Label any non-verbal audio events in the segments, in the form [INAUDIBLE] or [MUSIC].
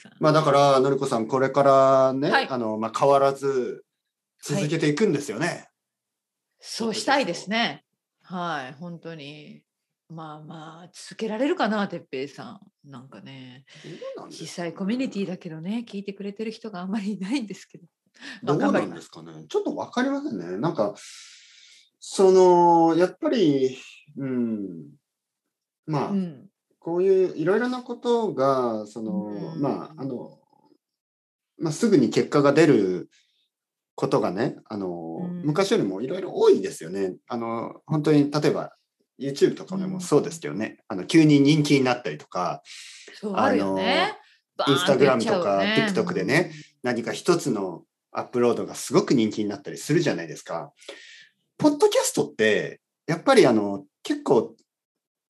さん。まあだから、のりこさん、これからね、はいあの、まあ変わらず続けていくんですよね。そうしたいですね。はい、本当に。まあまあ、続けられるかな、てっぺいさん。なんかね、どうなんですか実際コミュニティだけどね、聞いてくれてる人があんまりいないんですけど。まどうなんですかね。ちょっとわかりませんね。なんか、その、やっぱり、うん、まあ、うん、こういういろいろなことが、その、うんまあ、あの、まあ、すぐに結果が出ることがね、あの、うん昔よりもいろいろ多いですよね。あの、本当に、例えば、YouTube とかでもそうですけどね、あの急に人気になったりとか、あるよね。バーンっていっちゃうよね Instagram とか TikTok でね。何か一つのアップロードがすごく人気になったりするじゃないですか。ポッドキャストって、やっぱりあの、結構、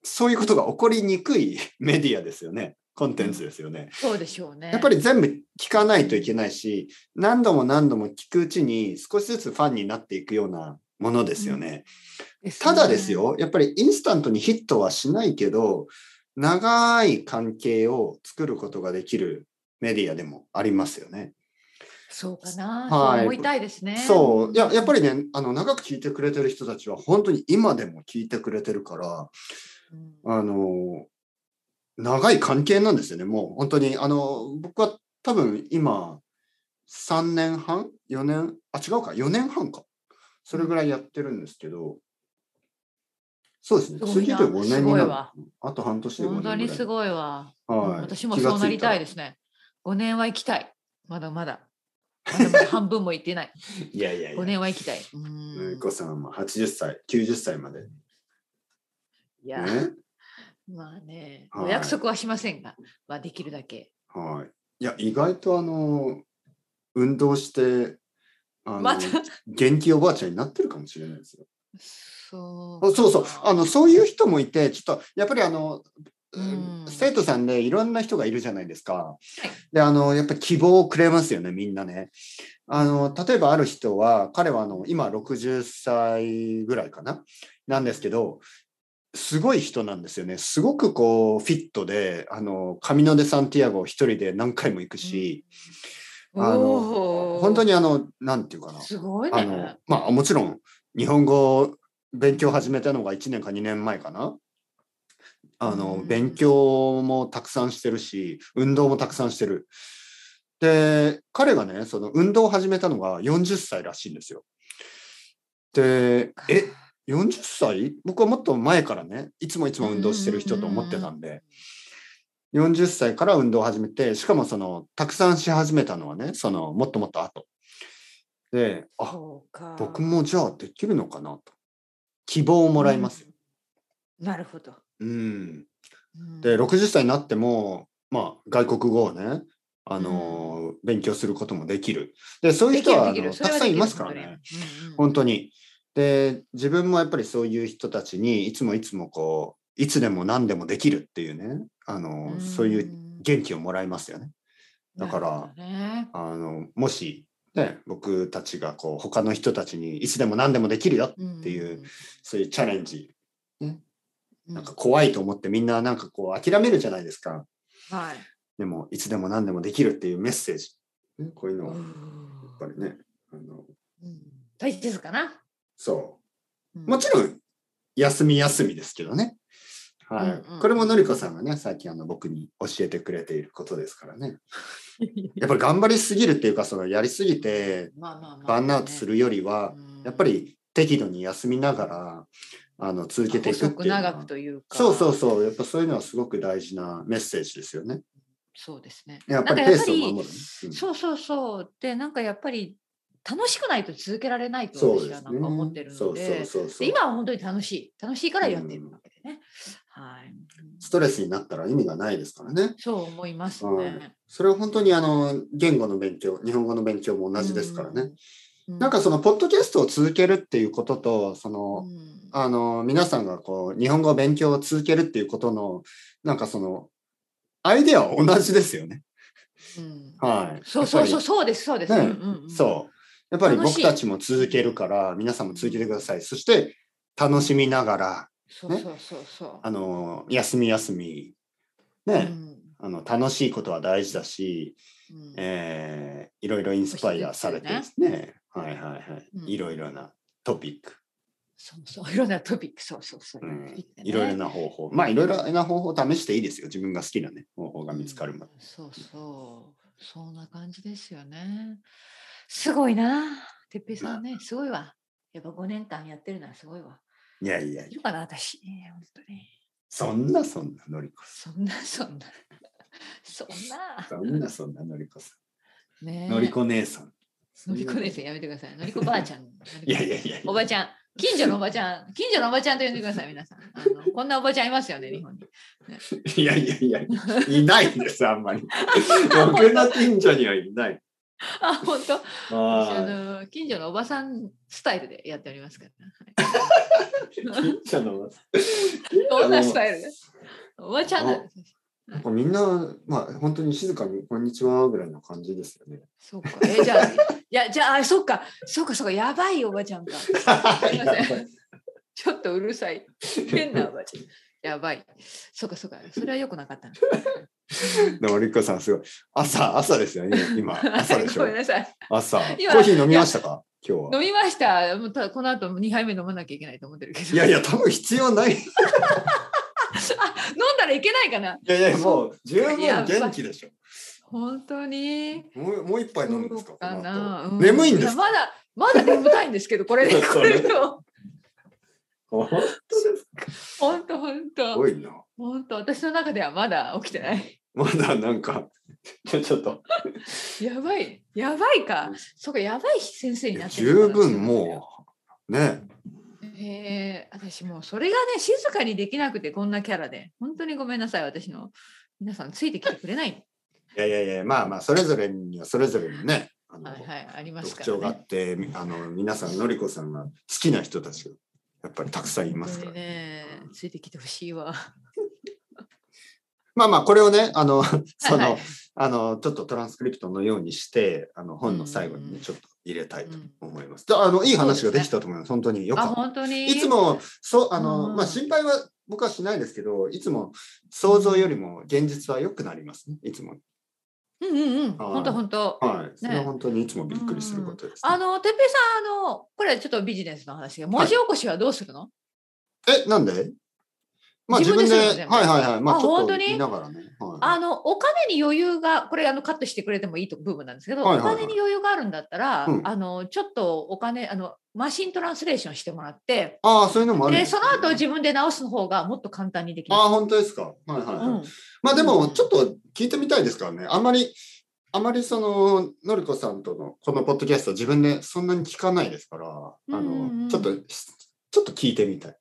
そういうことが起こりにくい [LAUGHS] メディアですよね。コンテンツですよね。そうでしょうね。やっぱり全部聞かないといけないし、何度も何度も聞くうちに少しずつファンになっていくようなものですよね。ですねただです。よ、やっぱりインスタントにヒットはしないけど、長い関係を作ることができるメディアでもありますよね。そうかな。はいそう思いたいですね。そう。いや、やっぱりね、あの、長く聞いてくれてる人たちは本当に今でも聞いてくれてるから、うんあの、長い関係なんですよね。もう本当に、あの、僕は多分今、3年半 ?4 年？あ、違うか、4年半か。それぐらいやってるんですけど、そうですね。次で5年になる。あと半年で5年本。当にすごいわ。はい私もそうなりたいですね。5年は行きたい。まだまだ。まだまだ半分も行ってない。[LAUGHS] いやいやいや。5年は行きたい。ううんんこさんは80歳、90歳まで。いや、ね。[LAUGHS] まあね、はいお約束はしませんが、まあできるだけ。はい。いや、意外とあの、運動して、あの、元気おばあちゃんになってるかもしれないですよ。そうあそうそう。あの、そういう人もいて、ちょっと、やっぱりあの、うん生徒さんでいろんな人がいるじゃないですか。で、あの、やっぱり希望をくれますよね、みんなね。あの、例えばある人は、彼はあの、今60歳ぐらいかな？なんですけど、すごい人なんですよね。すごくこう、フィットで、あの、カミノ・デ・サンティアゴを一人で何回も行くし、あの、本当ににあの、なんていうかな。すごいあのね。、まあもちろん日本語を勉強を始めたのが1年か2年前かな。あの、うん勉強もたくさんしてるし、運動もたくさんしてる。で、彼がね、その運動を始めたのが40歳らしいんですよ。で、え、40歳僕はもっと前からね、いつもいつも運動してる人と思ってたんで、40歳から運動を始めて、しかもその、たくさんし始めたのはね、その、もっともっと後。で、あ、僕もじゃあできるのかなと。希望をもらいますよ。うんなるほど。うん。うんで、60歳になっても、まあ、外国語をね、あのー勉強することもできる。で、そういう人はたくさんいますからね。。それはできる本当に本当に。で、自分もやっぱりそういう人たちにいつもいつもこう、いつでも何でもできるっていうね、あのーそういう元気をもらいますよね。だからねあの、もし、ね、僕たちがこう、他の人たちにいつでも何でもできるよっていう、そういうチャレンジ、うんなんか怖いと思ってみんななんかこう諦めるじゃないですか。はい。でも、いつでも何でもできるっていうメッセージ。ねこういうのを、やっうんぱりね、あのうん大切かな。そう。もちろん、休み休みですけどね。はい。うんうんこれものりこさんがね、さっきあの僕に教えてくれていることですからね。[LAUGHS] やっぱり頑張りすぎるっていうか、そのやりすぎて、バーンアウトするよりは、やっぱり適度に休みながら、あの、続けていくって細いう長くというか。そうそうそう。やっぱそういうのはすごく大事なメッセージですよね。そうですね。やっぱりペースを守るね。うんそうそうそう。で、なんかやっぱり楽しくないと続けられないと。私はなんか思ってるので、今は本当に楽しい。楽しいからやっているわけでね。はい。ストレスになったら意味がないですからね。そう思いますはね。それは本当にあの言語の勉強、日本語の勉強も同じですからね。うん。なんかそのポッドキャストを続けるっていうことと、その、うんあの皆さんがこう日本語勉強を続けるっていうことの、なんかそのアイデアは同じですよね。うんはい。そうそうそう、そうです、そうです。ねうんうんうんそう。やっぱり僕たちも続けるから、皆さんも続けてください。そして、楽しみながら、そうそうそうそう。あの、休み休み、ね、うんあの楽しいことは大事だし、うんえーいろいろインスパイアされてですね。はいはいはい。うんいろいろなトピック、そうそう、いろんなトピック、そうそうそう。うんいろいろな方法。まあいろいろな方法を試していいですよ。自分が好きなね、方法が見つかるまで。うんそうそう、そんな感じですよね。すごいな、てっぺいさんね、すごいわ。やっぱ5年間やってるのはすごいわ。いやいやいるかな、私。ね本当に。そんなそんなのりこそんな、そんな。そんな。さん。そんなそんなのりこさねん。のりこ姉さん。のりこ姉さんやめてください。のりこばあちゃん。いやいやいやいや。おばちゃん。近所のおばちゃん。近所のおばちゃんと呼んでください、皆さん。あのこんなおばちゃんいますよね、日本に。いやいやいや、いないんです、あんまり。僕の近所にはいない。[LAUGHS] あ、本当。私ああの近所のおばさんスタイルでやっておりますから、はい近所の。[LAUGHS] どんなスタイルでおばちゃんなんです。なんかみんな、まあ、本当に静かに、こんにちはぐらいの感じですよね。そうか。えじゃあ、いや、じゃあ、あそっか、そっか、そっか、やばいおばちゃんか。すいません [LAUGHS] ちょっとうるさい。変なおばちゃん。やばい。そうか、そうか。それは良くなかったな。でも、りっこさん、すごい。朝、朝ですよね、今。[LAUGHS] 朝でしょごめん。なさい。朝。コ今ーヒー飲みましたか？今日は。飲みました。もうたこの後2杯目飲まなきゃいけないと思ってるけど。いやいや、多分必要ない。[LAUGHS] い飲んだらいけないかな？やいや、もう十分元気でしょ。本当に。もうもう一杯飲むんですか？かな。後うん眠いんですまだ、まだ眠たいんですけど、これで、[LAUGHS] と。本当ですか？本当、本す当ご。いな。本当、私の中ではまだ起きてない。[LAUGHS] まだなんか、[LAUGHS] ちょっと、やばい、やばいか。そうか、やばい先生になってる十分もう、ね。え、私もうそれがね、静かにできなくて、こんなキャラで。本当にごめんなさい、私の。皆さんついてきてくれない。[LAUGHS] いやいやいや、まあまあ、それぞれにはそれぞれのね、あのはいはい、あります特から、ね。徴があって、あの皆さん、のりこさんが好きな人たちがやっぱりたくさんいますから。本当にね、ついてきてほしいわ。まあまあ、これをね、あの、その、はいはいあの、ちょっとトランスクリプトのようにして、あの、本の最後にね、うんちょっと入れたいと思います。であの、いい話ができたと思います。本当によかあ、った。いつも、そう、あの、うんまあ、心配は僕はしないですけど、いつも想像よりも現実は良くなりますね。いつも。うんうんうん、はい本当本当。はい。それは本当にいつもびっくりすることです、ねあの、てっぺいさん、あの、これはちょっとビジネスの話が、文字起こしはどうするの、え、なんで？まあ自分で、自分でね。はいはいはい。まあちょっとあ本当に？見ながらね。はい、あの、お金に余裕が、これあのカットしてくれてもいいと部分なんですけど、はいはいはい。お金に余裕があるんだったら、うん。あの、ちょっとお金、あの、マシントランスレーションしてもらって、ああ、そういうのもあるんで、その後自分で直す方がもっと簡単にできまああ、本当ですか。はいはい、はい。うん。まあでも、ちょっと聞いてみたいですからね。あんまり、あまりその、のりこさんとのこのポッドキャスト自分でそんなに聞かないですから、あうんうんうの、ん。ちょっと、ちょっと聞いてみたい。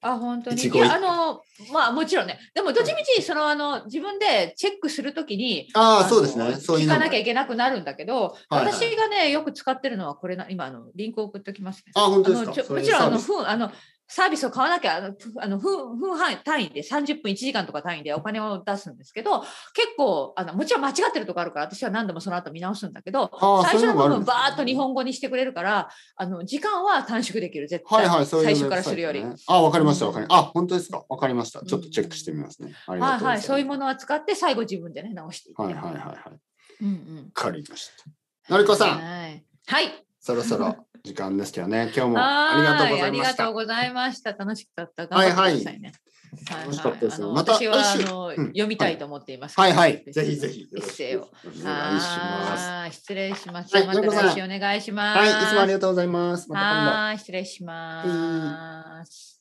あ、本当に？いや、あの、まあもちろんね。でも、どっちみち、その、あの、自分でチェックするときに、あそうですね。そういう聞かなきゃいけなくなるんだけど、はいはい私がね、よく使ってるのはこれな、今、あの、リンクを送っておきますね。あ、本当ですあのちょか。もちろんあのサービス分あのサービスを買わなきゃあのふあの分分単位単位で30分1時間とか単位でお金を出すんですけど結構あのもちろん間違ってるとこあるから私は何度もその後見直すんだけど最初の部分バーッと日本語にしてくれるからあの時間は短縮できる絶対、はいはい、そういう最初からするより。あ、わかりました、うんわかりました。あ、本当ですか？わかりました。ちょっとチェックしてみますね。はいはい。そういうものは使って最後自分でね直していってはいはいはいはい。わうんうんかりました。のりこさん、はい、はい、そろそろ時間ですけどね、今日もありがとうございましはありがとたう。ございました。楽しかった。はいはい頑張ってくださいね。はい楽しかったですあのまた私はあの、うん読みたいと思っています。はいはい。ぜひぜひ。エッセイを。よろしくお願いします。はい失礼します。はいまた来週お願いします。はい、いつもありがとうございます。また今度。はい、失礼します。